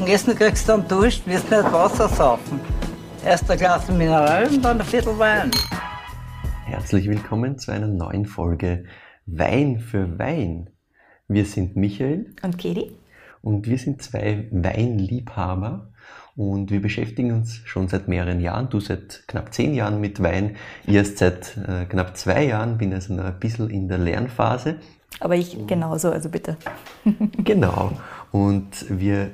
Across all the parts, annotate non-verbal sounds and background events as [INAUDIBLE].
dem Essen kriegst du dann Dusch, wirst nicht Wasser saufen. Erst ein Glas Mineral und dann ein Viertel Wein. Herzlich willkommen zu einer neuen Folge Wein für Wein. Wir sind Michael Und Katie? und wir sind zwei Weinliebhaber und wir beschäftigen uns schon seit mehreren Jahren. Du seit knapp zehn Jahren mit Wein, ich erst seit äh, knapp zwei Jahren, bin also noch ein bisschen in der Lernphase. Aber ich genauso, also bitte. [LAUGHS] Genau. Und wir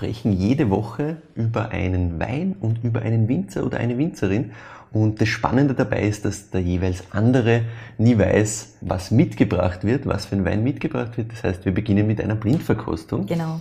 sprechen jede Woche über einen Wein und über einen Winzer oder eine Winzerin. Und das Spannende dabei ist, dass der jeweils andere nie weiß, was mitgebracht wird, was für ein Wein mitgebracht wird. Das heißt, wir beginnen mit einer Blindverkostung. Genau.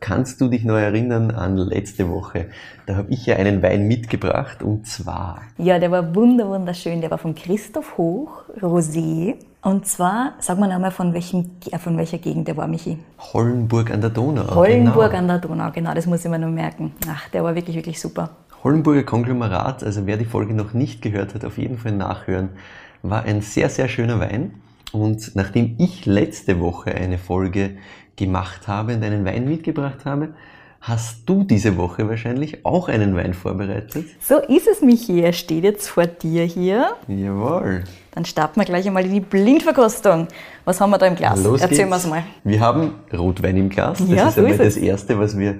Kannst du dich noch erinnern an letzte Woche? Da habe ich ja einen Wein mitgebracht und zwar Ja, der war wunder wunderschön. Der war von Christoph Hoch, Rosé. Und zwar, sag mal einmal, von, welchem, äh, von welcher Gegend der war, Michi? Hollenburg an der Donau. Hollenburg Genau. an der Donau, genau, das muss ich mir nur merken. Ach, der war wirklich, wirklich super. Hollenburger Konglomerat, also wer die Folge noch nicht gehört hat, auf jeden Fall nachhören, war ein sehr, sehr schöner Wein. Und nachdem ich letzte Woche eine Folge gemacht habe und einen Wein mitgebracht habe, hast du diese Woche wahrscheinlich auch einen Wein vorbereitet. So ist es, Michi. Er steht jetzt vor dir hier. Jawohl. Dann starten wir gleich einmal in die Blindverkostung. Was haben wir da im Glas? Los Erzähl geht's. mal. Wir haben Rotwein im Glas. Das Ja, ist so einmal ist das. Erste, was wir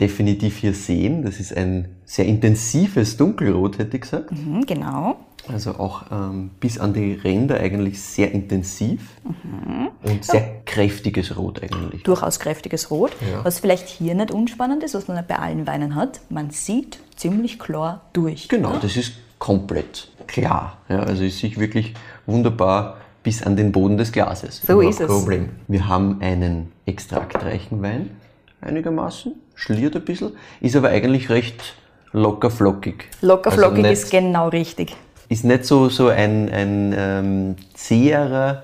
definitiv hier sehen. Das ist ein sehr intensives Dunkelrot, hätte ich gesagt. Mhm, genau. Also auch ähm, bis an die Ränder eigentlich sehr intensiv Mhm. und sehr kräftiges Rot eigentlich. Durchaus kräftiges Rot. Ja. Was vielleicht hier nicht unspannend ist, was man bei allen Weinen hat. Man sieht ziemlich klar durch. Genau, das ist komplett klar. Ja, also ist sich wirklich wunderbar bis an den Boden des Glases. So ist es. Problem. Wir haben einen extraktreichen Wein, einigermaßen, schliert ein bisschen, ist aber eigentlich recht locker flockig. Locker Also flockig nicht- ist genau richtig. ist nicht so, so ein, ein ähm, zäherer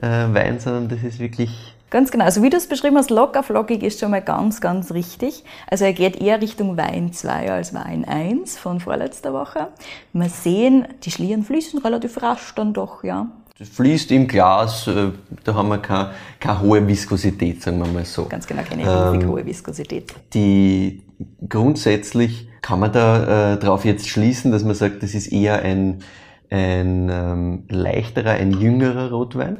äh, Wein, sondern das ist wirklich Ganz genau. Also wie du es beschrieben hast, locker flockig ist schon mal ganz, ganz richtig. Also er geht eher Richtung Wein 2 als Wein 1 von vorletzter Woche. Wir sehen, die Schlieren fließen relativ rasch dann doch, ja. Das fließt im Glas, äh, da haben wir keine, keine hohe Viskosität, sagen wir mal so. Ganz genau, keine Ähm, hohe Viskosität. Die grundsätzlich kann man da äh, drauf jetzt schließen, dass man sagt, das ist eher ein, ein ähm, leichterer, ein jüngerer Rotwein.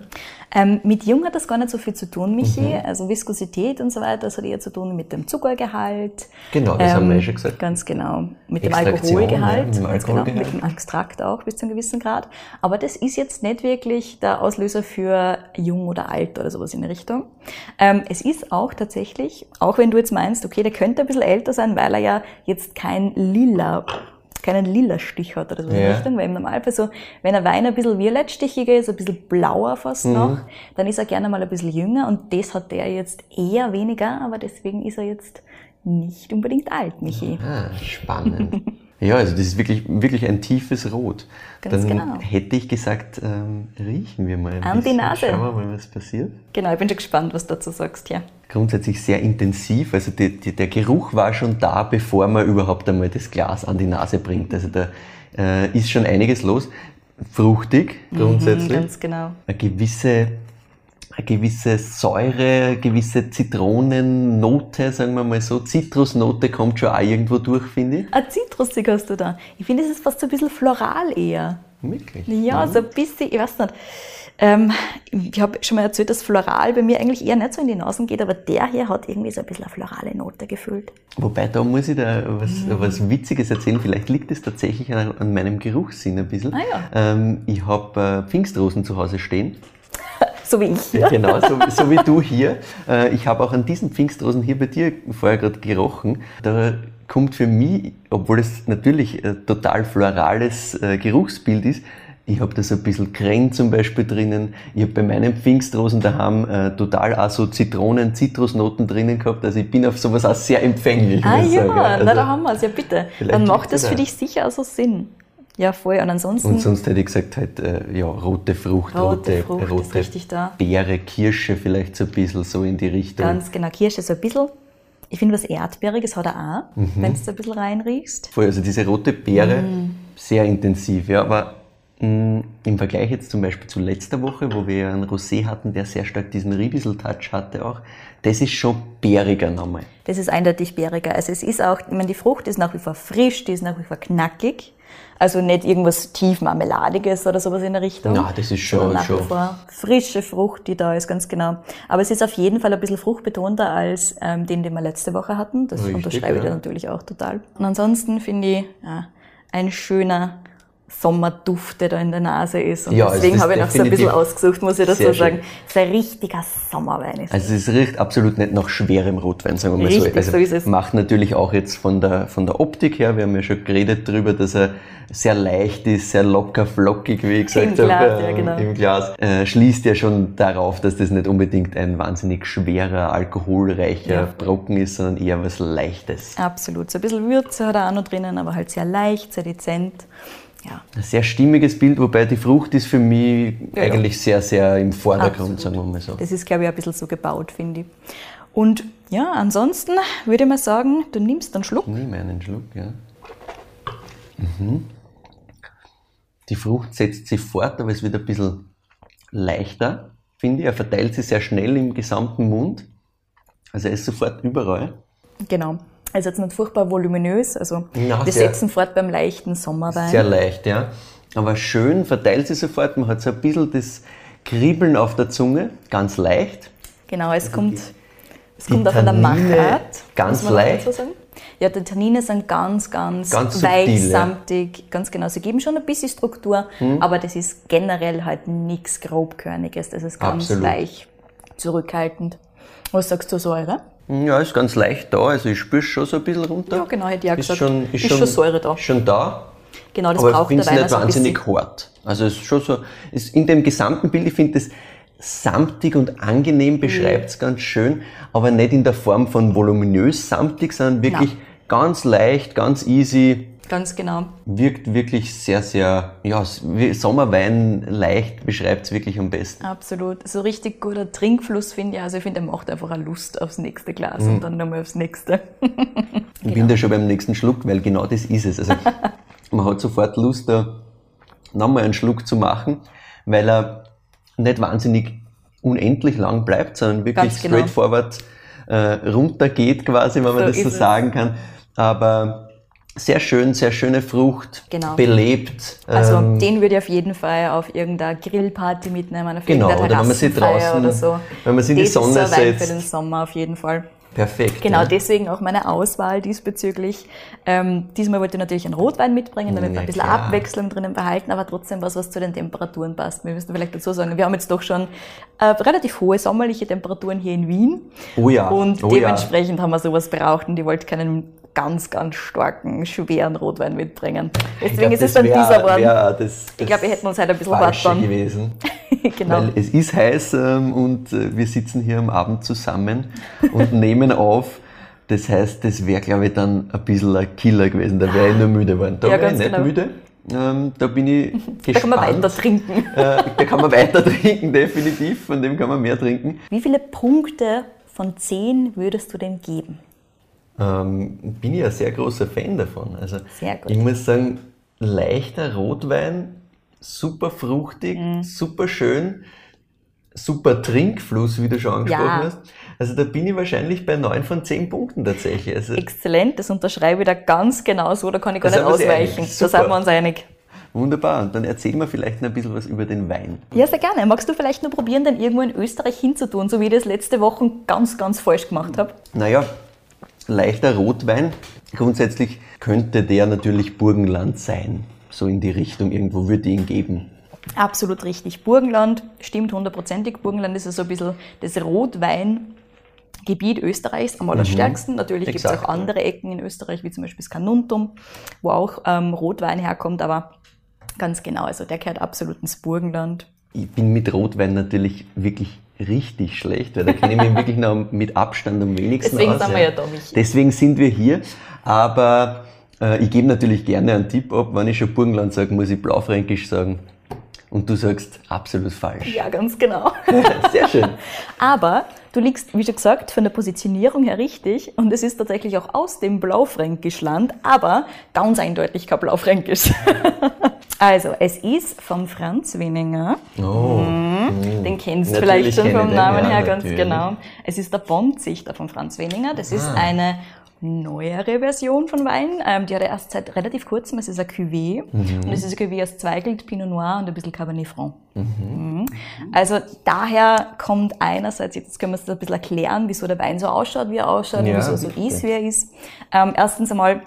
Ähm, mit Jung hat das gar nicht so viel zu tun, Michi. Mhm. Also Viskosität und so weiter, das hat eher zu tun mit dem Zuckergehalt. Genau, das haben wir ja schon gesagt. Ganz genau. Mit dem Alkoholgehalt. ja, mit dem ganz genau, Alkoholgehalt. mit dem Extrakt auch bis zu einem gewissen Grad. Aber das ist jetzt nicht wirklich der Auslöser für jung oder alt oder sowas in die Richtung. Ähm, es ist auch tatsächlich, auch wenn du jetzt meinst, okay, der könnte ein bisschen älter sein, weil er ja jetzt kein lila keinen lila Stich hat oder so in Ja. Richtung, weil im Normalfall so, wenn ein Wein ein bisschen violettstichiger ist, ein bisschen blauer fast Mhm. noch, dann ist er gerne mal ein bisschen jünger und das hat der jetzt eher weniger, aber deswegen ist er jetzt nicht unbedingt alt, Michi. Ah, spannend. [LAUGHS] ja, also das ist wirklich, wirklich ein tiefes Rot. Ganz Dann genau. hätte ich gesagt, ähm, riechen wir mal ein An die bisschen. Nase. Schauen wir mal, was passiert. Genau, ich bin schon gespannt, was du dazu sagst, ja. Grundsätzlich sehr intensiv, also die, die, der Geruch war schon da, bevor man überhaupt einmal das Glas an die Nase bringt. Also da äh, ist schon einiges los. Fruchtig grundsätzlich. Mhm, ganz genau. eine gewisse, eine gewisse Säure, eine gewisse Zitronennote, sagen wir mal so. Zitrusnote kommt schon auch irgendwo durch, finde ich. Ein Zitrusig hast du da. Ich finde, es ist fast so ein bisschen floral eher. Wirklich. Ja, so ein bisschen, ich weiß nicht. Ähm, ich habe schon mal erzählt, dass Floral bei mir eigentlich eher nicht so in die Nasen geht, aber der hier hat irgendwie so ein bisschen eine florale Note gefüllt. Wobei, da muss ich da was, Mhm. was Witziges erzählen. Vielleicht liegt es tatsächlich an, an meinem Geruchssinn ein bisschen. Ah ja. ähm, ich habe äh, Pfingstrosen zu Hause stehen. [LAUGHS] So wie ich. Ja. Genau, so, so wie du hier. Äh, ich habe auch an diesen Pfingstrosen hier bei dir vorher gerade gerochen. Da kommt für mich, obwohl es natürlich ein total florales äh, Geruchsbild ist, ich habe da so ein bisschen Kren zum Beispiel drinnen. Ich habe bei meinen Pfingstrosen daheim äh, total auch so Zitronen, Zitrusnoten drinnen gehabt. Also ich bin auf sowas auch sehr empfänglich. Ah ja. Also, na da haben wir es, ja bitte. Dann macht das für dich sicher auch so Sinn. Ja, voll. Und ansonsten und sonst hätte ich gesagt, halt, äh, ja, rote Frucht, rote rote, Frucht rote da. Beere, Kirsche vielleicht so ein bisschen so in die Richtung. Ganz genau, Kirsche so ein bisschen. Ich finde, was Erdbeeriges hat er auch, Mhm. wenn du ein bisschen reinriechst. Voll, also diese rote Beere, Mm. sehr intensiv, ja, aber mh, im Vergleich jetzt zum Beispiel zu letzter Woche, wo wir einen Rosé hatten, der sehr stark diesen Riebisel-Touch hatte auch, das ist schon bäriger nochmal. Das ist eindeutig bäriger. Also es ist auch, ich meine, die Frucht ist nach wie vor frisch, die ist nach wie vor knackig. Also nicht irgendwas tief Marmeladiges oder sowas in der Richtung. Na, das ist schon- nach schon- vor frische Frucht, die da ist, ganz genau. Aber es ist auf jeden Fall ein bisschen fruchtbetonter als ähm, den, den wir letzte Woche hatten. Das Richtig, unterschreibe ich ja. dir natürlich auch total. Und ansonsten finde ich, ja, ein schöner Sommerduft, der da in der Nase ist. Und Ja, also deswegen das habe ich noch so ein bisschen ausgesucht, muss ich dazu sehr schön. sagen. So ein richtiger Sommerwein ist. Also es riecht absolut nicht nach schwerem Rotwein, sagen wir mal Richtig, so. Also so ist es. Macht natürlich auch jetzt von der, von der Optik her, wir haben ja schon geredet darüber, dass er sehr leicht ist, sehr locker, flockig, wie ich gesagt Im habe, Glas, äh, ja, genau. im Glas. Äh, schließt ja schon darauf, dass das nicht unbedingt ein wahnsinnig schwerer, alkoholreicher Ja. Brocken ist, sondern eher was Leichtes. Absolut. So ein bisschen Würze hat er auch noch drinnen, aber halt sehr leicht, sehr dezent. Ja, Ein sehr stimmiges Bild, wobei die Frucht ist für mich Ja, ja. eigentlich sehr, sehr im Vordergrund, Absolut. sagen wir mal so. das ist, glaube ich, ein bisschen so gebaut, finde ich. Und ja, ansonsten würde ich mal sagen, du nimmst einen Schluck. Nimm einen Schluck, ja. Mhm. Die Frucht setzt sich fort, aber es wird ein bisschen leichter, finde ich. Er verteilt sich sehr schnell im gesamten Mund. Also er ist sofort überall. Genau. Also jetzt nicht furchtbar voluminös. Also Na, wir setzen fort beim leichten Sommerwein. Sehr leicht, ja. Aber schön verteilt sich sofort. Man hat so ein bisschen das Kribbeln auf der Zunge, ganz leicht. Genau, es kommt, es kommt auch von der Machart. ganz leicht. Ja, die Tannine sind ganz, ganz, Ganz weich, ja. samtig, ganz genau. Sie geben schon ein bisschen Struktur, Hm. aber das ist generell halt nichts grobkörniges. Das ist ganz Absolut. weich, zurückhaltend. Was sagst du, Säure? Ja, ist ganz leicht da. Also ich spüre schon so ein bisschen runter. Ja, genau, hätte ich auch ist gesagt. schon, Ist schon Säure da. Ist schon da. Genau, das aber ich braucht finde der es Wein nicht also wahnsinnig hart. Also es ist schon so, ist in dem gesamten Bild, ich finde das samtig und Mhm. angenehm beschreibt es ganz schön, aber nicht in der Form von voluminös samtig, sondern wirklich Nein. Ganz leicht, ganz easy. Ganz genau. Wirkt wirklich sehr, sehr, ja, Sommerwein leicht beschreibt es wirklich am besten. Absolut. So richtig guter Trinkfluss finde ich. Also ich finde, er macht einfach eine Lust aufs nächste Glas Mhm. und dann nochmal aufs nächste. Ich bin da schon beim nächsten Schluck, weil genau das ist es. Also [LAUGHS] man hat sofort Lust, da nochmal einen Schluck zu machen, weil er nicht wahnsinnig unendlich lang bleibt, sondern wirklich Ganz genau. straightforward äh, runtergeht quasi, wenn man So das so ist es. sagen kann. Aber sehr schön, sehr schöne Frucht, Genau. belebt. Also ähm, den würde ich auf jeden Fall auf irgendeine Grillparty mitnehmen, auf Genau, irgendeine oder wenn man Terrassenfeier draußen- oder so. wenn man sich in die das Sonne ist so setzt. für den Sommer auf jeden Fall. perfekt. Genau, ja. deswegen auch meine Auswahl diesbezüglich. Ähm, diesmal wollte ich natürlich einen Rotwein mitbringen, damit wir Ja, ein bisschen klar. Abwechslung drinnen behalten, aber trotzdem was, was zu den Temperaturen passt. Wir müssen vielleicht dazu sagen, wir haben jetzt doch schon äh, relativ hohe sommerliche Temperaturen hier in Wien. Oh ja, Und oh ja. dementsprechend haben wir sowas braucht und ich wollte keinen ganz, ganz starken, schweren Rotwein mitbringen. Deswegen ist es dann dieser geworden. Das, Ich glaube, wir hätten uns heute ein bisschen dann. gewesen. [LAUGHS] genau. Weil es ist heiß ähm, und äh, wir sitzen hier am Abend zusammen und [LAUGHS] nehmen auf. Das heißt, das wäre, glaube ich, dann ein bisschen ein Killer gewesen. Da wäre ich nur müde geworden. Da Ja, wäre ich nicht genau. müde. Ähm, da bin ich gespannt. [LAUGHS] Da kann man weiter trinken. Äh, da kann man weiter trinken, definitiv. Von dem kann man mehr trinken. Wie viele Punkte von 10 würdest du denn geben? Ähm, bin ich ein sehr großer Fan davon. Also ich muss sagen, leichter Rotwein, super fruchtig, Mhm. super schön, super Trinkfluss, wie du schon angesprochen Ja. hast. Also da bin ich wahrscheinlich bei 9 von 10 Punkten tatsächlich. Also Exzellent, das unterschreibe ich da ganz genau so, da kann ich gar nicht ausweichen. Da sind wir uns einig. wunderbar. Und dann erzähl mir vielleicht noch ein bisschen was über den Wein. Ja, sehr gerne. Magst du vielleicht nur probieren, den irgendwo in Österreich hinzutun, so wie ich das letzte Woche ganz, ganz falsch gemacht habe? Naja, leichter Rotwein. Grundsätzlich könnte der natürlich Burgenland sein. So in die Richtung, irgendwo würde ich ihn geben. Absolut richtig. Burgenland stimmt hundertprozentig. Burgenland ist ja so ein bisschen das Rotweingebiet Österreichs am allerstärksten. Natürlich gibt es Mhm. Auch andere Ecken in Österreich, wie zum Beispiel das Kanuntum, wo auch ähm, Rotwein herkommt, aber ganz genau, also der gehört absolut ins Burgenland. Ich bin mit Rotwein natürlich wirklich richtig schlecht, weil da kenne ich mich [LAUGHS] wirklich noch mit Abstand am wenigsten Deswegen aus. sind wir ja da, Michi. Deswegen sind wir hier. Aber äh, ich gebe natürlich gerne einen Tipp ab. Wenn ich schon Burgenland sage, muss ich Blaufränkisch sagen. Und du sagst absolut falsch. Ja, ganz genau. [LAUGHS] Sehr schön. Aber du liegst, wie schon gesagt, von der Positionierung her richtig und es ist tatsächlich auch aus dem Blaufränkischland, aber ganz eindeutig kein Blaufränkisch. [LAUGHS] Also, es ist vom Franz Weninger. Oh. Mhm. Den kennst du vielleicht schon vom den, Namen ja, her, ganz natürlich. genau. Es ist der Bondzichter von Franz Weninger. Das ist Ah. eine neuere Version von Wein. Ähm, die hat er erst seit relativ kurzem. Es ist ein Cuvée. Mhm. Und es ist ein Cuvée aus Zweigelt, Pinot Noir und ein bisschen Cabernet Franc. Mhm. Also daher kommt einerseits, jetzt können wir es ein bisschen erklären, wieso der Wein so ausschaut, wie er ausschaut Ja, und wieso so ist, wie er ist. Ähm, erstens einmal,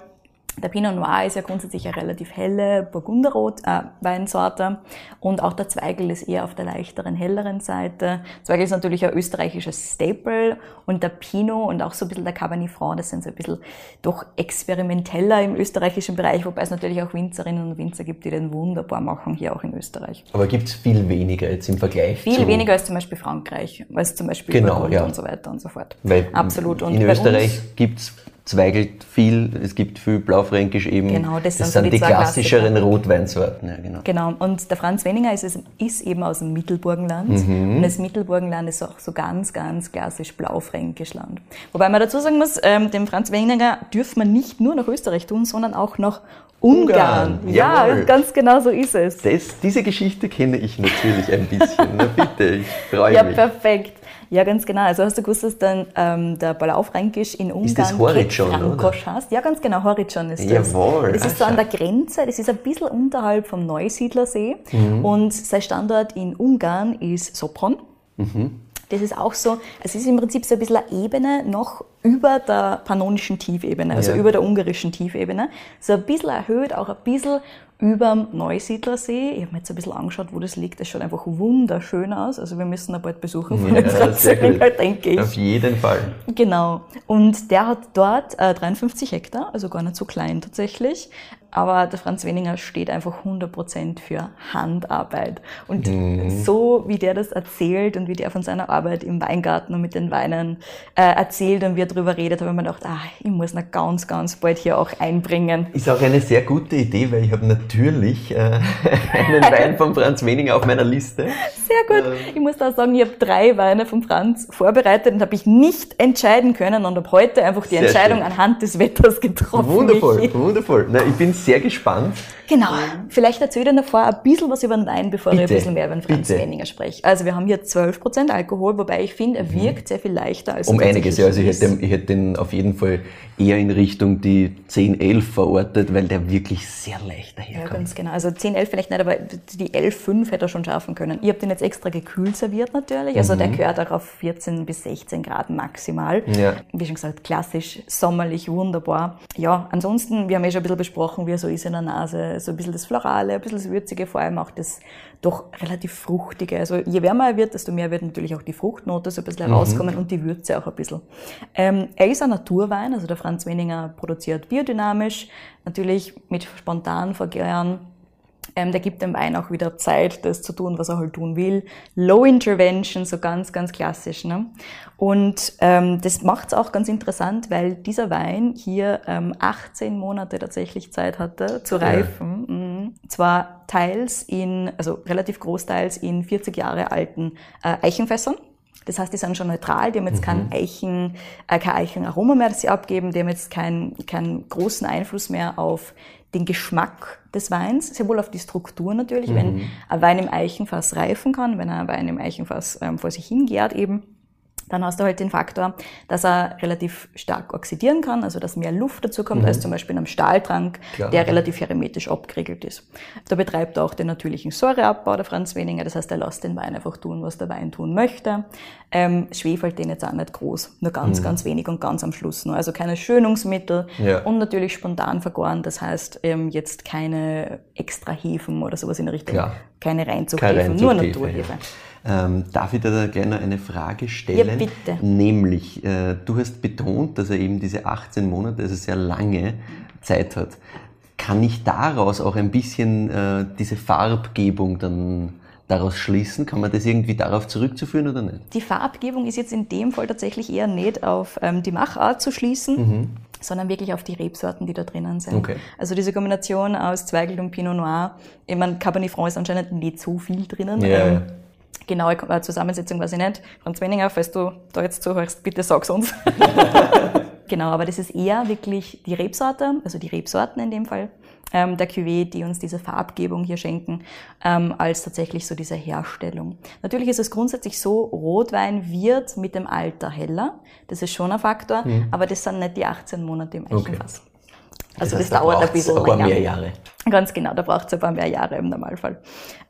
der Pinot Noir ist ja grundsätzlich eine relativ helle Burgunderrot-Weinsorte und auch der Zweigel ist eher auf der leichteren, helleren Seite. Zweigel ist natürlich ein österreichisches Staple und der Pinot und auch so ein bisschen der Cabernet Franc, das sind so ein bisschen doch experimenteller im österreichischen Bereich, wobei es natürlich auch Winzerinnen und Winzer gibt, die den wunderbar machen, hier auch in Österreich. Aber gibt es viel weniger jetzt im Vergleich Viel weniger als zum Beispiel Frankreich, als zum Beispiel Genau, Burgund ja. und so weiter und so fort. Weil Absolut. Und in Österreich gibt es Zweigelt viel, es gibt viel Blaufränkisch eben. Genau, das sind das so sind die die zwei klassischeren Klassiker. Rotweinsorten. Ja, genau. Genau, und der Franz Weninger ist, ist eben aus dem Mittelburgenland. Mhm. Und das Mittelburgenland ist auch so ganz, ganz klassisch blaufränkisch Land. Wobei man dazu sagen muss, ähm, dem Franz Weninger dürfen man nicht nur nach Österreich tun, sondern auch nach Ungarn. Ungarn, Ja, jawohl. ganz genau so ist es. Das, diese Geschichte kenne ich natürlich ein bisschen. Na bitte, ich freue Ja, mich. perfekt. Ja, ganz genau. Also hast du gewusst, dass dann ähm, der Blaufränkisch in Ungarn Ist das Horizon, Frankosch heißt? Ja, ganz genau, Horizon ist das. Jawohl. Das ist so an der. Grenze, das ist ein bisschen unterhalb vom Neusiedlersee Mhm. und sein Standort in Ungarn ist Sopron. Mhm. Das ist auch so, es ist im Prinzip so ein bisschen eine Ebene noch über der pannonischen Tiefebene, also Ja. über der ungarischen Tiefebene. So ein bisschen erhöht, auch ein bisschen über dem Neusiedlersee. Ich habe mir jetzt ein bisschen angeschaut, wo das liegt. Das schaut einfach wunderschön aus. Also wir müssen ihn bald besuchen von Ja, gut. [LAUGHS] denke ich. Auf jeden Fall. Genau. Und der hat dort äh, 53 Hektar, also gar nicht so klein tatsächlich. Aber der Franz Weninger steht einfach 100% für Handarbeit. Und so wie der das erzählt und wie der von seiner Arbeit im Weingarten und mit den Weinen äh, erzählt und wie er darüber redet, habe ich mir gedacht, ah, ich muss ihn ganz, ganz bald hier auch einbringen. Ist auch eine sehr gute Idee, weil ich habe natürlich äh, [LAUGHS] einen Wein von Franz Weninger auf meiner Liste. Sehr gut. Ich muss da sagen, ich habe drei Weine von Franz vorbereitet und habe ich nicht entscheiden können und habe heute einfach die Sehr Entscheidung schön. anhand des Wetters getroffen. Wundervoll, wundervoll. Na, ich bin sehr gespannt. Genau. Vielleicht erzähle ich dir davor ein bisschen was über den Wein, bevor ich Bitte, ein bisschen mehr über den Franz bitte. Weninger spreche. Also wir haben hier 12% Alkohol, wobei ich finde, er wirkt sehr viel leichter als Mhm. Um einiges, ja. Also ich hätte, ich hätte den auf jeden Fall eher in Richtung die 10, 11 verortet, weil der wirklich sehr leicht Ja, daherkommt. ganz genau. Also 10, 11 vielleicht nicht, aber die 11, 5 hätte er schon schaffen können. Ich habe den jetzt extra gekühlt serviert natürlich. Also der gehört auch auf 14 bis 16 Grad maximal. Mhm. Ja. Wie schon gesagt, klassisch, sommerlich, wunderbar. Ja, ansonsten, wir haben eh schon ein bisschen besprochen, wie er so ist in der Nase. So ein bisschen das Florale, ein bisschen das Würzige, vor allem auch das doch relativ Fruchtige. Also je wärmer er wird, desto mehr wird natürlich auch die Fruchtnote so ein bisschen herauskommen und die Würze auch ein bisschen. Ähm, er ist ein Naturwein, also der Franz Weninger produziert biodynamisch, natürlich mit spontan Vergären. Ähm, der gibt dem Wein auch wieder Zeit, das zu tun, was er halt tun will. Low Intervention, so ganz, ganz klassisch. Ne? Und ähm, das macht es auch ganz interessant, weil dieser Wein hier ähm, 18 Monate tatsächlich Zeit hatte zu reifen. Mhm. Zwar teils in, also relativ großteils in 40 Jahre alten äh, Eichenfässern. Das heißt, die sind schon neutral, die haben jetzt kein Eichen, äh, kein Eichenaroma mehr, das sie abgeben, die haben jetzt keinen, keinen großen Einfluss mehr auf den Geschmack des Weins, sehr wohl auf die Struktur natürlich, wenn ein Wein im Eichenfass reifen kann, wenn ein Wein im Eichenfass ähm, vor sich hingärt eben, dann hast du halt den Faktor, dass er relativ stark oxidieren kann, also dass mehr Luft dazu kommt, als zum Beispiel in einem Stahltrank, Klar. der relativ hermetisch abgeriegelt ist. Da betreibt er auch den natürlichen Säureabbau, der Franz Weninger, das heißt, er lässt den Wein einfach tun, was der Wein tun möchte. Ähm, schwefelt den jetzt auch nicht groß, nur ganz, ganz wenig und ganz am Schluss nur. Also keine Schönungsmittel Ja. und natürlich spontan vergoren, das heißt ähm, jetzt keine extra Hefen oder sowas in der Richtung, Klar. keine Reinzuchthefen, Keine nur Reinzuchthefe, Naturhefe. Ähm, darf ich dir da gerne eine Frage stellen? Ja, bitte. Nämlich, äh, du hast betont, dass er eben diese 18 Monate, also sehr lange Zeit hat. Kann ich daraus auch ein bisschen äh, diese Farbgebung dann daraus schließen? Kann man das irgendwie darauf zurückzuführen oder nicht? Die Farbgebung ist jetzt in dem Fall tatsächlich eher nicht auf ähm, die Machart zu schließen, sondern wirklich auf die Rebsorten, die da drinnen sind. Okay. Also diese Kombination aus Zweigelt und Pinot Noir, ich meine, Cabernet Franc ist anscheinend nicht so viel drinnen. Ja, Ähm. Genaue äh, Zusammensetzung weiß ich nicht. Franz Weninger, falls du da jetzt zuhörst, bitte sag's uns. [LAUGHS] genau, aber das ist eher wirklich die Rebsorte, also die Rebsorten in dem Fall, ähm, der Cuvée, die uns diese Farbgebung hier schenken, ähm, als tatsächlich so diese Herstellung. Natürlich ist es grundsätzlich so, Rotwein wird mit dem Alter heller. Das ist schon ein Faktor, mhm. aber das sind nicht die 18 Monate im Eichenfass. Okay. Also das, heißt, das dauert ein bisschen ein paar mehr Jahre. Ganz genau, da braucht es ein paar mehr Jahre im Normalfall.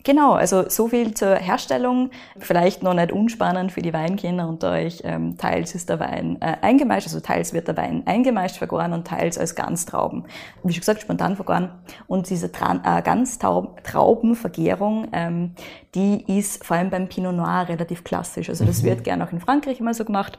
Genau, also so viel zur Herstellung. Vielleicht noch nicht unspannend für die Weinkenner unter euch. Ähm, teils ist der Wein äh, eingemeischt, also teils wird der Wein eingemeischt vergoren und teils als Ganztrauben. Wie schon gesagt, spontan vergoren. Und diese Tra äh, Ganztraubenvergärung, ähm, die ist vor allem beim Pinot Noir relativ klassisch. Also das mhm. wird gern auch in Frankreich immer so gemacht.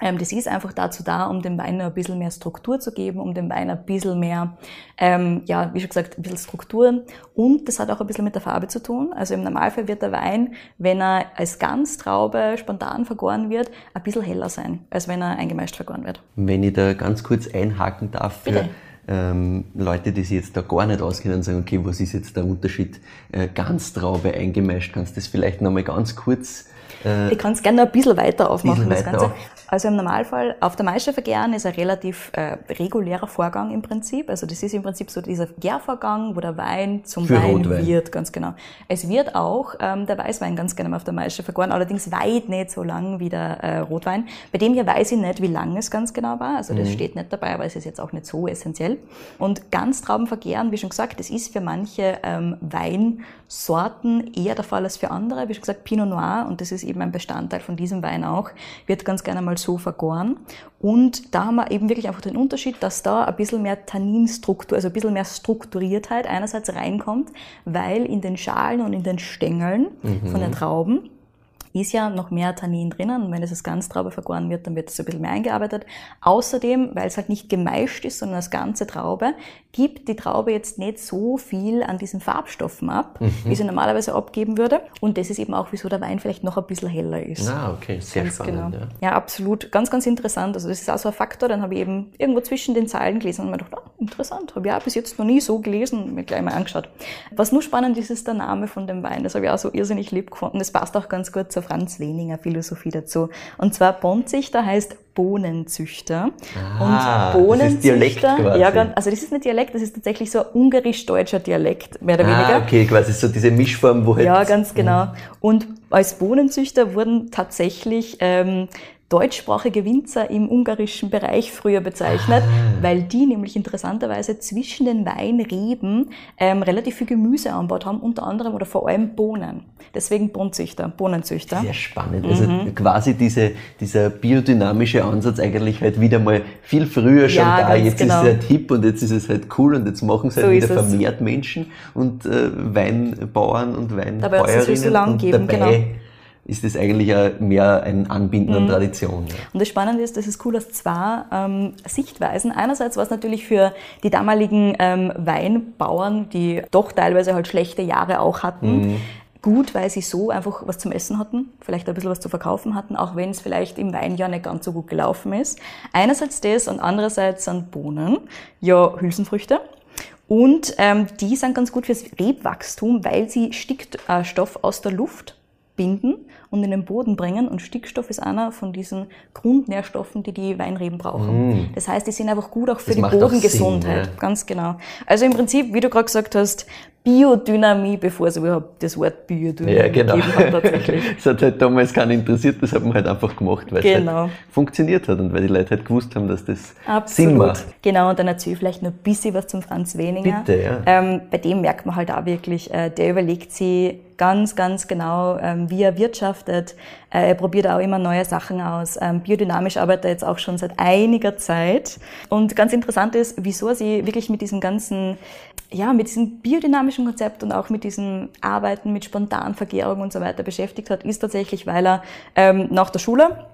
Ähm, das ist einfach dazu da, um dem Wein ein bisschen mehr Struktur zu geben, um dem Wein ein bisschen mehr, ähm, ja, wie schon gesagt, ein bisschen Strukturen. Und das hat auch ein bisschen mit der Farbe zu tun. Also im Normalfall wird der Wein, wenn er als Ganztraube spontan vergoren wird, ein bisschen heller sein, als wenn er eingemeischt vergoren wird. Wenn ich da ganz kurz einhaken darf für ähm, Leute, die sich jetzt da gar nicht auskennen und sagen, okay, was ist jetzt der Unterschied äh, Ganztraube eingemeischt? Kannst du das vielleicht nochmal ganz kurz äh, ich kann es gerne noch ein bisschen weiter aufmachen, bisschen das Ganze. Auf. Also im Normalfall, auf der Maische vergären ist ein relativ äh, regulärer Vorgang im Prinzip. Also das ist im Prinzip so dieser Gärvorgang, wo der Wein zum Für Wein Rotwein. wird, ganz genau. Es wird auch ähm, der Weißwein ganz gerne mal auf der Maische vergoren, allerdings weit nicht so lang wie der äh, Rotwein. Bei dem hier weiß ich nicht, wie lang es ganz genau war. Also das mhm. steht nicht dabei, aber es ist jetzt auch nicht so essentiell. Und Ganztrauben vergären, wie schon gesagt, das ist für manche ähm, Weinsorten eher der Fall als für andere. Wie schon gesagt, Pinot Noir, und das ist eben ein Bestandteil von diesem Wein auch, wird ganz gerne mal so vergoren. Und da haben wir eben wirklich einfach den Unterschied, dass da ein bisschen mehr Tanninstruktur, also ein bisschen mehr Strukturiertheit einerseits reinkommt, weil in den Schalen und in den Stängeln mhm. von den Trauben ist ja noch mehr Tannin drinnen. Und wenn es als Ganztraube vergoren wird, dann wird es ein bisschen mehr eingearbeitet. Außerdem, weil es halt nicht gemeischt ist, sondern als ganze Traube, gibt die Traube jetzt nicht so viel an diesen Farbstoffen ab, mhm. wie sie normalerweise abgeben würde. Und das ist eben auch, wieso der Wein vielleicht noch ein bisschen heller ist. Ah, okay, sehr ganz spannend. Genau. Ja. ja. absolut. Ganz, ganz interessant. Also das ist auch so ein Faktor. Dann habe ich eben irgendwo zwischen den Zeilen gelesen und mir gedacht, oh, interessant, habe ich auch bis jetzt noch nie so gelesen und mir gleich mal angeschaut. Was nur spannend ist, ist der Name von dem Wein. Das habe ich auch so irrsinnig lieb gefunden. Das passt auch ganz gut zur Franz Weninger Philosophie dazu. Und zwar Bonzüchter heißt Bohnenzüchter. Ah, und Bohnenzüchter, das ja, also das ist nicht Dialekt, das ist tatsächlich so ein ungarisch-deutscher Dialekt, mehr oder ah, weniger. okay, quasi so diese Mischform, wo halt. Ja, ganz genau. Und als Bohnenzüchter wurden tatsächlich ähm, deutschsprachige Winzer im ungarischen Bereich früher bezeichnet, ah. weil die nämlich interessanterweise zwischen den Weinreben ähm, relativ viel Gemüse anbaut haben, unter anderem oder vor allem Bohnen. Deswegen Bohnenzüchter, Bohnenzüchter. Sehr spannend. Also mhm. quasi diese, dieser biodynamische Ansatz eigentlich halt wieder mal viel früher schon ja, da. Jetzt genau. ist es halt hip und jetzt ist es halt cool und jetzt machen es halt so wieder vermehrt Menschen und äh, Weinbauern und Weinbäuerinnen. Dabei hat es so lang geben, genau ist es eigentlich mehr ein Anbinden an mhm. Tradition. Ja. Und das Spannende ist, das ist cool aus zwei ähm, Sichtweisen. Einerseits war es natürlich für die damaligen ähm, Weinbauern, die doch teilweise halt schlechte Jahre auch hatten, mhm. gut, weil sie so einfach was zum Essen hatten, vielleicht ein bisschen was zu verkaufen hatten, auch wenn es vielleicht im Weinjahr nicht ganz so gut gelaufen ist. Einerseits das und andererseits sind Bohnen, ja Hülsenfrüchte. Und ähm, die sind ganz gut fürs Rebwachstum, weil sie Stickstoff aus der Luft binden und in den Boden bringen. Und Stickstoff ist einer von diesen Grundnährstoffen, die die Weinreben brauchen. Mm. Das heißt, die sind einfach gut auch für das die Bodengesundheit. Sinn, ja. Ganz genau. Also im Prinzip, wie du gerade gesagt hast, Biodynamie, bevor es überhaupt das Wort Biodynamie ja, genau. gegeben hat tatsächlich. [LAUGHS] das hat halt damals keinen interessiert, das hat man halt einfach gemacht, weil genau. es halt funktioniert hat und weil die Leute halt gewusst haben, dass das Absolut. Sinn macht. Genau, und dann erzähle ich vielleicht noch ein bisschen was zum Franz Weninger. Bitte, ja. Ähm, bei dem merkt man halt auch wirklich, äh, der überlegt sich ganz, ganz genau, ähm, wie er wirtschaftet. Äh, er probiert auch immer neue Sachen aus. Ähm, biodynamisch arbeitet er jetzt auch schon seit einiger Zeit. Und ganz interessant ist, wieso er sich wirklich mit diesem ganzen, ja, mit diesem biodynamischen Konzept und auch mit diesem Arbeiten mit Spontanvergärung und so weiter beschäftigt hat, ist tatsächlich, weil er ähm, nach der Schule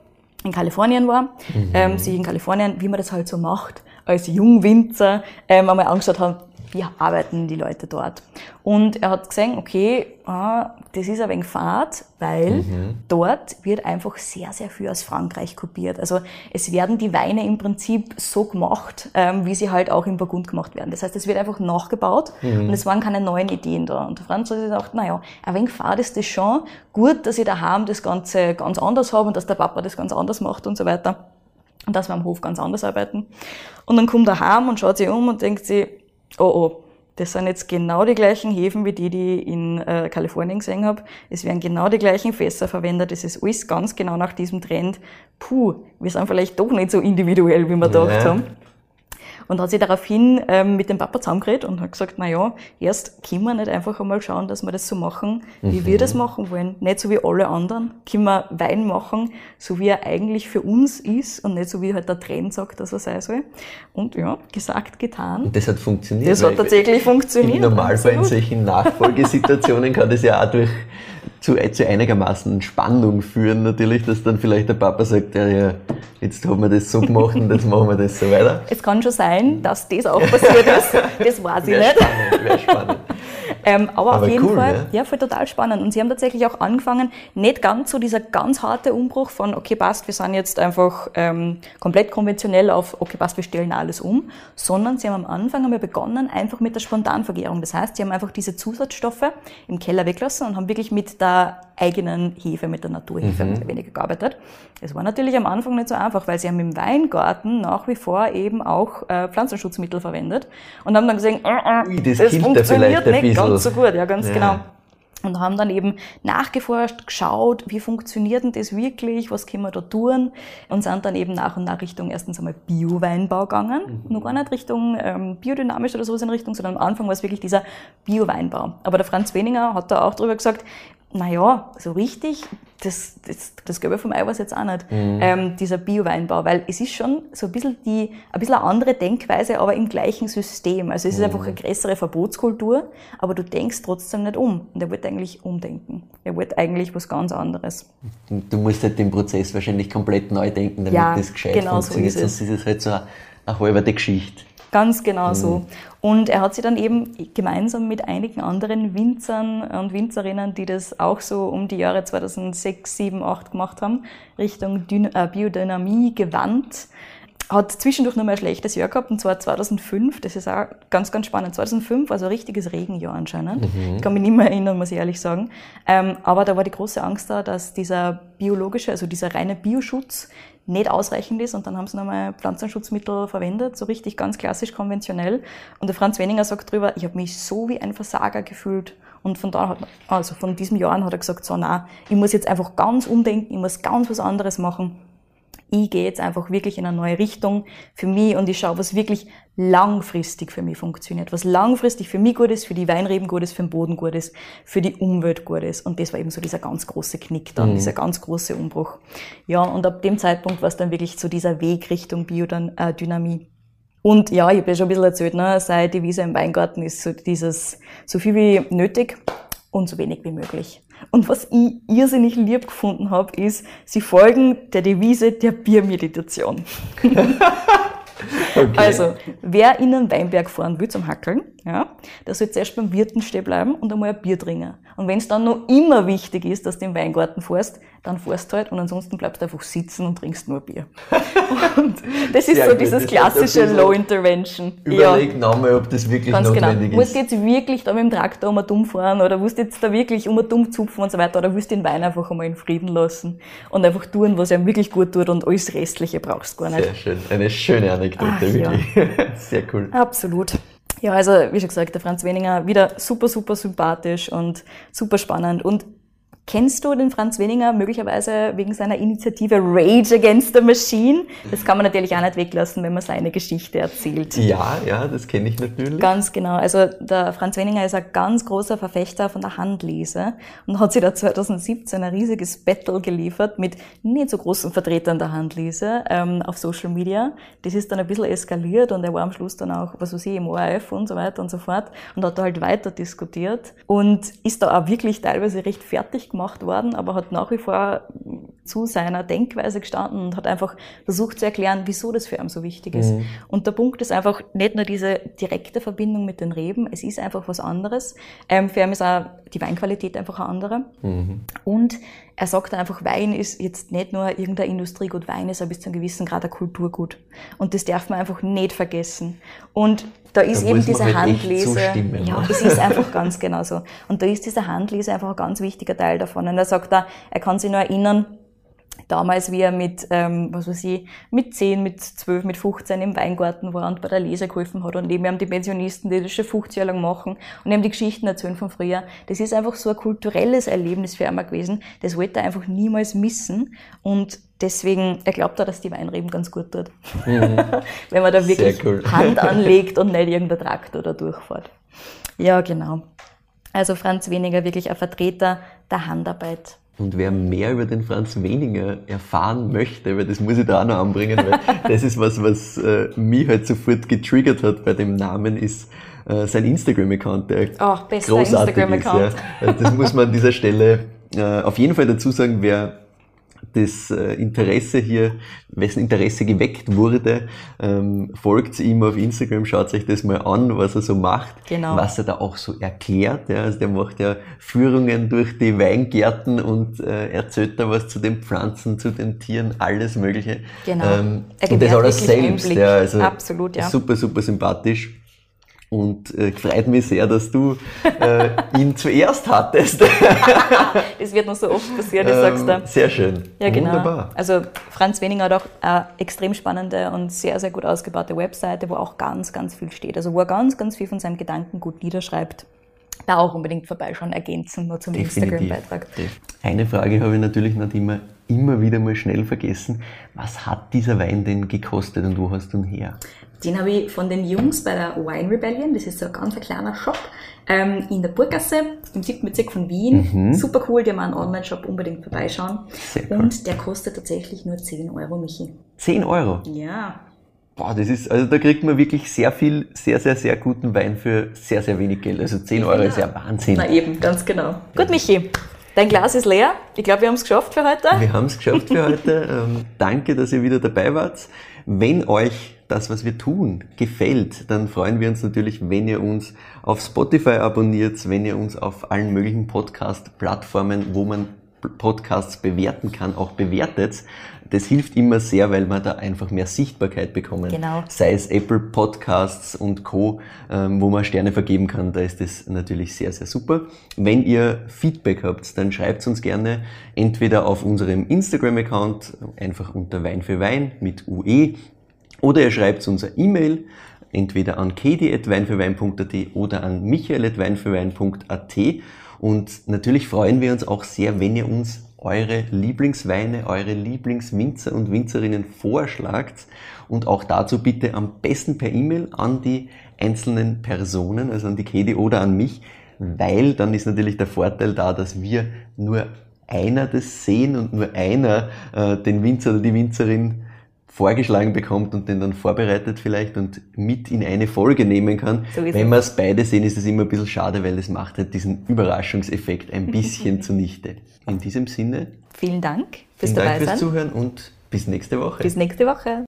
in Kalifornien war, mhm. ähm, sich in Kalifornien, wie man das halt so macht, als Jungwinzer, ähm, einmal angeschaut hat, wie arbeiten die Leute dort. Und er hat gesehen, okay, ah, das ist ein wenig Fahrt, weil mhm. dort wird einfach sehr, sehr viel aus Frankreich kopiert. Also es werden die Weine im Prinzip so gemacht, ähm, wie sie halt auch in Burgund gemacht werden. Das heißt, es wird einfach nachgebaut mhm. und es waren keine neuen Ideen da. Und der Franz hat gesagt, naja, ein wenig Fahrt ist das schon. Gut, dass ich daheim das Ganze ganz anders habe und dass der Papa das ganz anders macht und so weiter. Und dass wir am Hof ganz anders arbeiten. Und dann kommt er heim und schaut sich um und denkt sich, oh oh, das sind jetzt genau die gleichen Häfen wie die, die ich in äh, Kalifornien gesehen habe. Es werden genau die gleichen Fässer verwendet. Es ist alles ganz genau nach diesem Trend. Puh, wir sind vielleicht doch nicht so individuell, wie wir ja. gedacht haben und hat sich daraufhin ähm, mit dem Papa zusammengeredet und hat gesagt, na ja, erst können wir nicht einfach einmal schauen, dass wir das so machen, wie mhm. wir das machen wollen. Nicht so wie alle anderen. Können wir Wein machen, so wie er eigentlich für uns ist und nicht so wie halt der Trend sagt, dass er sein soll. Und ja, gesagt, getan. Und das hat funktioniert. Das hat tatsächlich funktioniert. Im Normalfall in solchen Nachfolgesituationen kann das ja auch durch zu, zu einigermaßen Spannung führen natürlich, dass dann vielleicht der Papa sagt, ja, ja, jetzt haben wir das so gemacht und jetzt machen wir das so weiter. Es kann schon sein, dass das auch passiert ist. Das weiß ich nicht. Spannend, wäre spannend. Ähm, aber, aber, auf jeden cool, Fall, ja? ja, voll total spannend. Und sie haben tatsächlich auch angefangen, nicht ganz so dieser ganz harte Umbruch von, okay, passt, wir sind jetzt einfach ähm, komplett konventionell auf, okay, passt, wir stellen alles um, sondern sie haben am Anfang haben wir begonnen, einfach mit der Spontanvergärung. Das heißt, sie haben einfach diese Zusatzstoffe im Keller weglassen und haben wirklich mit der eigenen Hefe, mit der Naturhefe mhm. weniger gearbeitet. Es war natürlich am Anfang nicht so einfach, weil sie haben im Weingarten nach wie vor eben auch äh, Pflanzenschutzmittel verwendet und haben dann gesehen, äh, äh, das, das funktioniert nicht ganz so gut, ja ganz ja. genau und haben dann eben nachgeforscht, geschaut, wie funktioniert denn das wirklich, was können wir da tun und sind dann eben nach und nach Richtung erstens einmal Bio-Weinbau gegangen, mhm. noch gar nicht Richtung ähm, biodynamisch oder sowas in Richtung, sondern am Anfang war es wirklich dieser Bio-Weinbau. Aber der Franz Weninger hat da auch drüber gesagt, naja, so richtig, das, das, das Gelbe vom Ei war jetzt auch nicht, mhm. ähm, dieser Bio-Weinbau, weil es ist schon so ein bisschen die, ein bisschen eine andere Denkweise, aber im gleichen System. Also es ist mhm. einfach eine größere Verbotskultur, aber du denkst trotzdem nicht um. Und er wollte eigentlich umdenken. Er wollte eigentlich was ganz anderes. Du musst halt den Prozess wahrscheinlich komplett neu denken, damit ja, das gescheit genau funktioniert. So ist es. Sonst ist es halt so eine, eine halbe Geschichte. Ganz genau mhm. so. Und er hat sich dann eben gemeinsam mit einigen anderen Winzern und Winzerinnen, die das auch so um die Jahre 2006, 7, 8 gemacht haben, Richtung Dyn äh, Biodynamie gewandt. Hat zwischendurch nur mal ein schlechtes Jahr gehabt, und zwar 2005. Das ist auch ganz, ganz spannend. 2005 war so ein richtiges Regenjahr anscheinend. Mhm. Ich kann mich nicht mehr erinnern, muss ich ehrlich sagen. Ähm, aber da war die große Angst da, dass dieser biologische, also dieser reine Bioschutz nicht ausreichend ist und dann haben sie nochmal Pflanzenschutzmittel verwendet, so richtig ganz klassisch konventionell. Und der Franz Weninger sagt drüber, ich habe mich so wie ein Versager gefühlt. Und von da hat, also von diesem Jahr an hat er gesagt, so na, ich muss jetzt einfach ganz umdenken, ich muss ganz was anderes machen ich gehe jetzt einfach wirklich in eine neue Richtung für mich und ich schaue, was wirklich langfristig für mich funktioniert, was langfristig für mich gut ist, für die Weinreben gut ist, für den Boden gut ist, für die Umwelt gut ist. Und das war eben so dieser ganz große Knick dann, mhm. dieser ganz große Umbruch. Ja, und ab dem Zeitpunkt war es dann wirklich so dieser Weg Richtung Biodynamie. Und ja, ich habe ja schon ein bisschen erzählt, ne, sei die Wiese im Weingarten ist so dieses, so viel wie nötig und so wenig wie möglich. Und was ich irrsinnig lieb gefunden habe, ist, sie folgen der Devise der Biermeditation. [LAUGHS] Okay. Also, wer in einen Weinberg fahren will zum Hackeln, ja, der soll zuerst beim Wirten stehen bleiben und einmal ein Bier trinken. Und wenn es dann noch immer wichtig ist, dass du im Weingarten fährst, dann fährst du halt und ansonsten bleibst du einfach sitzen und trinkst nur Bier. [LAUGHS] und das ist Sehr so gut. dieses klassische Low Intervention. Überleg ja. nochmal, ob das wirklich Ganz genau. notwendig genau. ist. Musst du jetzt wirklich da mit dem Traktor um dumm fahren oder musst du jetzt da wirklich um dumm zupfen und so weiter oder willst du den Wein einfach einmal in Frieden lassen und einfach tun, was einem wirklich gut tut und alles Restliche brauchst du gar nicht. Sehr schön. Eine schöne Anekdote, Wirklich. Ja. [LAUGHS] Sehr cool. Absolut. Ja, also wie schon gesagt, der Franz Weninger wieder super, super sympathisch und super spannend. Und Kennst du den Franz Weninger möglicherweise wegen seiner Initiative Rage Against the Machine? Das kann man natürlich auch nicht weglassen, wenn man seine Geschichte erzählt. Ja, ja, das kenne ich natürlich. Ganz genau. Also der Franz Weninger ist ein ganz großer Verfechter von der Handlese und hat sich da 2017 ein riesiges Battle geliefert mit nicht so großen Vertretern der Handlese ähm, auf Social Media. Das ist dann ein bisschen eskaliert und er war am Schluss dann auch, was weiß ich, im ORF und so weiter und so fort und hat da halt weiter diskutiert und ist da auch wirklich teilweise recht fertig gemacht worden, aber hat nach wie vor zu seiner Denkweise gestanden und hat einfach versucht zu erklären, wieso das für ihn so wichtig ist. Mhm. Und der Punkt ist einfach nicht nur diese direkte Verbindung mit den Reben, es ist einfach was anderes. Ähm, für ihn ist auch die Weinqualität einfach eine andere. Mhm. Und er sagt einfach, Wein ist jetzt nicht nur irgendein Industriegut, Wein ist ein bis zu einem gewissen Grad ein Kulturgut. Und das darf man einfach nicht vergessen. Und da ist da eben diese halt Handlese. Ja, es ist einfach ganz genau so. Und da ist diese Handlese einfach ein ganz wichtiger Teil davon. Und er sagt da, er kann sich nur erinnern, damals, wie er mit, ähm, was weiß ich, mit 10, mit 12, mit 15 im Weingarten war und bei der Lese geholfen hat und neben ihm die Pensionisten, die das schon 50 Jahre lang machen und ihm die Geschichten erzählen von früher. Das ist einfach so ein kulturelles Erlebnis für ihn gewesen. Das wollte er einfach niemals missen und deswegen, er glaubt auch, dass die Weinreben ganz gut tut. Mhm. [LAUGHS] Wenn man da wirklich cool. Hand [LAUGHS] anlegt und nicht irgendein Traktor da durchfährt. Ja, genau. Also Franz Weniger wirklich ein Vertreter der Handarbeit. Und wer mehr über den Franz Weniger erfahren möchte, weil das muss ich da auch noch anbringen, weil [LAUGHS] das ist was, was äh, mich halt sofort getriggert hat bei dem Namen, ist äh, sein Instagram-Account, der oh, großartig ist. Ja. Also das muss man an dieser Stelle äh, auf jeden Fall dazu sagen, wer das äh, Interesse hier, wessen Interesse geweckt wurde, ähm, folgt ihm auf Instagram, schaut euch das mal an, was er so macht, genau. was er da auch so erklärt. Ja. Also der macht ja Führungen durch die Weingärten und äh, erzählt da was zu den Pflanzen, zu den Tieren, alles Mögliche. Genau. Ähm, und das alles selbst. Ja, also Absolut, ja. Super, super sympathisch. Und äh, freut mich sehr, dass du äh, ihn zuerst hattest. [LAUGHS] das wird noch so oft passieren, ich sag's dir. Ähm, sehr schön. Ja, genau. Wunderbar. Also Franz Weninger hat auch eine extrem spannende und sehr, sehr gut ausgebaute Webseite, wo auch ganz, ganz viel steht. Also wo er ganz, ganz viel von seinem Gedanken gut niederschreibt. Da auch unbedingt vorbeischauen, ergänzen nur zum Instagram-Beitrag. Eine Frage habe ich natürlich noch, immer, immer wieder mal schnell vergessen. Was hat dieser Wein denn gekostet und wo hast du ihn her? Den habe ich von den Jungs bei der Wine Rebellion, das ist so ein ganz kleiner Shop, ähm, in der Burggasse im 7. Bezirk von Wien. Mhm. Super cool, die haben einen Online-Shop, unbedingt vorbeischauen. Sehr cool. Und der kostet tatsächlich nur 10 Euro, Michi. 10 Euro? Ja. Boah, das ist, also da kriegt man wirklich sehr viel, sehr, sehr, sehr guten Wein für sehr, sehr wenig Geld. Also 10 Euro ist ja Wahnsinn. Na eben, ganz genau. Gut, Michi. Dein Glas ist leer. Ich glaube, wir haben es geschafft für heute. Wir haben es geschafft für heute. [LAUGHS] Ähm, danke, dass ihr wieder dabei wart. Wenn euch das, was wir tun, gefällt, dann freuen wir uns natürlich, wenn ihr uns auf Spotify abonniert, wenn ihr uns auf allen möglichen Podcast-Plattformen, wo man Podcasts bewerten kann, auch bewertet. Das hilft immer sehr, weil man da einfach mehr Sichtbarkeit bekommen. Genau. Sei es Apple Podcasts und Co., ähm, wo man Sterne vergeben kann, da ist das natürlich sehr, sehr super. Wenn ihr Feedback habt, dann schreibt uns gerne entweder auf unserem Instagram-Account, einfach unter Wein für Wein mit UE, oder ihr schreibt unser E-Mail, entweder an kedi.weinfürwein.at oder an michael.weinfürwein.at. Und natürlich freuen wir uns auch sehr, wenn ihr uns eure Lieblingsweine, eure Lieblingswinzer und Winzerinnen vorschlagt. Und auch dazu bitte am besten per E-Mail an die einzelnen Personen, also an die Kedi oder an mich, weil dann ist natürlich der Vorteil da, dass wir nur einer das sehen und nur einer äh, den Winzer oder die Winzerin vorgeschlagen bekommt und den dann vorbereitet vielleicht und mit in eine Folge nehmen kann. So Wenn wir es beide sehen, ist es immer ein bisschen schade, weil es macht halt diesen Überraschungseffekt ein bisschen [LAUGHS] zunichte. In diesem Sinne. Vielen Dank fürs Vielen Dank fürs Zuhören und bis nächste Woche. Bis nächste Woche.